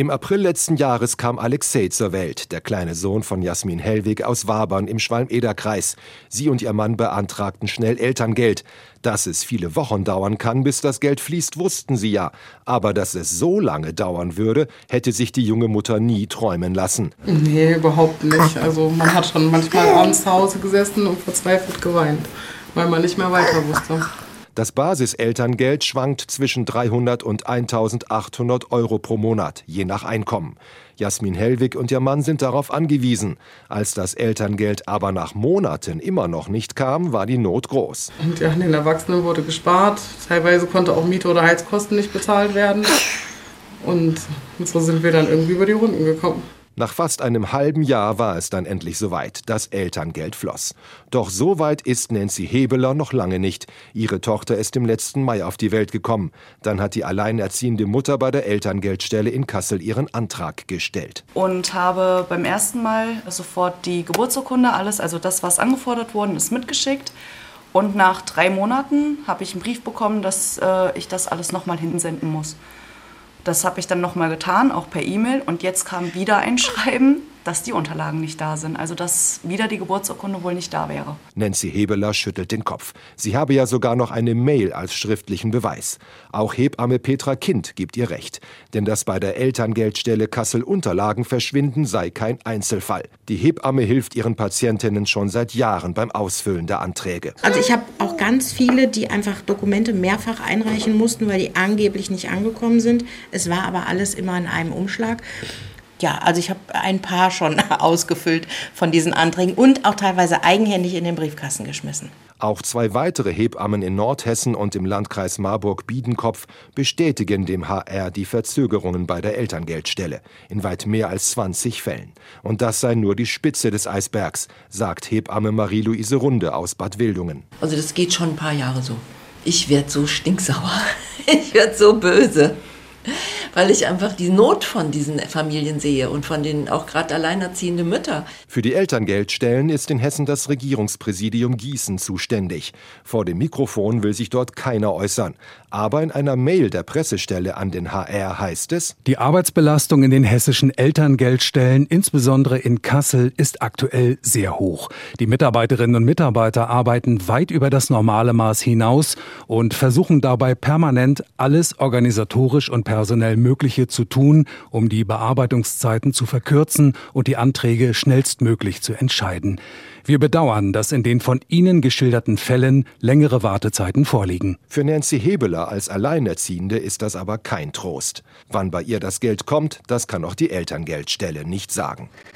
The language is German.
Im April letzten Jahres kam Alexei zur Welt, der kleine Sohn von Jasmin Hellwig aus Wabern im Schwalm-Eder-Kreis. Sie und ihr Mann beantragten schnell Elterngeld. Dass es viele Wochen dauern kann, bis das Geld fließt, wussten sie ja. Aber dass es so lange dauern würde, hätte sich die junge Mutter nie träumen lassen. Nee, überhaupt nicht. Also man hat schon manchmal abends zu Hause gesessen und verzweifelt geweint, weil man nicht mehr weiter wusste. Das Basiselterngeld schwankt zwischen 300 und 1800 Euro pro Monat, je nach Einkommen. Jasmin Hellwig und ihr Mann sind darauf angewiesen. Als das Elterngeld aber nach Monaten immer noch nicht kam, war die Not groß. Und ja, den Erwachsenen wurde gespart. Teilweise konnte auch Miete oder Heizkosten nicht bezahlt werden. Und so sind wir dann irgendwie über die Runden gekommen. Nach fast einem halben Jahr war es dann endlich soweit. Das Elterngeld floss. Doch so weit ist Nancy Hebeler noch lange nicht. Ihre Tochter ist im letzten Mai auf die Welt gekommen. Dann hat die alleinerziehende Mutter bei der Elterngeldstelle in Kassel ihren Antrag gestellt. Und habe beim ersten Mal sofort die Geburtsurkunde, alles, also das, was angefordert worden ist, mitgeschickt. Und nach drei Monaten habe ich einen Brief bekommen, dass äh, ich das alles nochmal hinsenden muss. Das habe ich dann nochmal getan, auch per E-Mail. Und jetzt kam wieder ein Schreiben, dass die Unterlagen nicht da sind. Also dass wieder die Geburtsurkunde wohl nicht da wäre. Nancy Hebeler schüttelt den Kopf. Sie habe ja sogar noch eine Mail als schriftlichen Beweis. Auch Hebamme Petra Kind gibt ihr recht. Denn dass bei der Elterngeldstelle Kassel Unterlagen verschwinden, sei kein Einzelfall. Die Hebamme hilft ihren Patientinnen schon seit Jahren beim Ausfüllen der Anträge. Also ich habe auch ganz viele, die einfach Dokumente mehrfach einreichen mussten, weil die angeblich nicht angekommen sind. Es war aber alles immer in einem Umschlag ja, also ich habe ein paar schon ausgefüllt von diesen Anträgen und auch teilweise eigenhändig in den Briefkasten geschmissen. Auch zwei weitere Hebammen in Nordhessen und im Landkreis Marburg-Biedenkopf bestätigen dem HR die Verzögerungen bei der Elterngeldstelle in weit mehr als 20 Fällen. Und das sei nur die Spitze des Eisbergs, sagt Hebamme Marie-Louise Runde aus Bad Wildungen. Also das geht schon ein paar Jahre so. Ich werde so stinksauer. Ich werde so böse weil ich einfach die Not von diesen Familien sehe und von den auch gerade alleinerziehenden Müttern. Für die Elterngeldstellen ist in Hessen das Regierungspräsidium Gießen zuständig. Vor dem Mikrofon will sich dort keiner äußern. Aber in einer Mail der Pressestelle an den HR heißt es, die Arbeitsbelastung in den hessischen Elterngeldstellen, insbesondere in Kassel, ist aktuell sehr hoch. Die Mitarbeiterinnen und Mitarbeiter arbeiten weit über das normale Maß hinaus und versuchen dabei permanent alles organisatorisch und personell Mögliche zu tun, um die Bearbeitungszeiten zu verkürzen und die Anträge schnellstmöglich zu entscheiden. Wir bedauern, dass in den von Ihnen geschilderten Fällen längere Wartezeiten vorliegen. Für Nancy Hebeler als Alleinerziehende ist das aber kein Trost. Wann bei ihr das Geld kommt, das kann auch die Elterngeldstelle nicht sagen.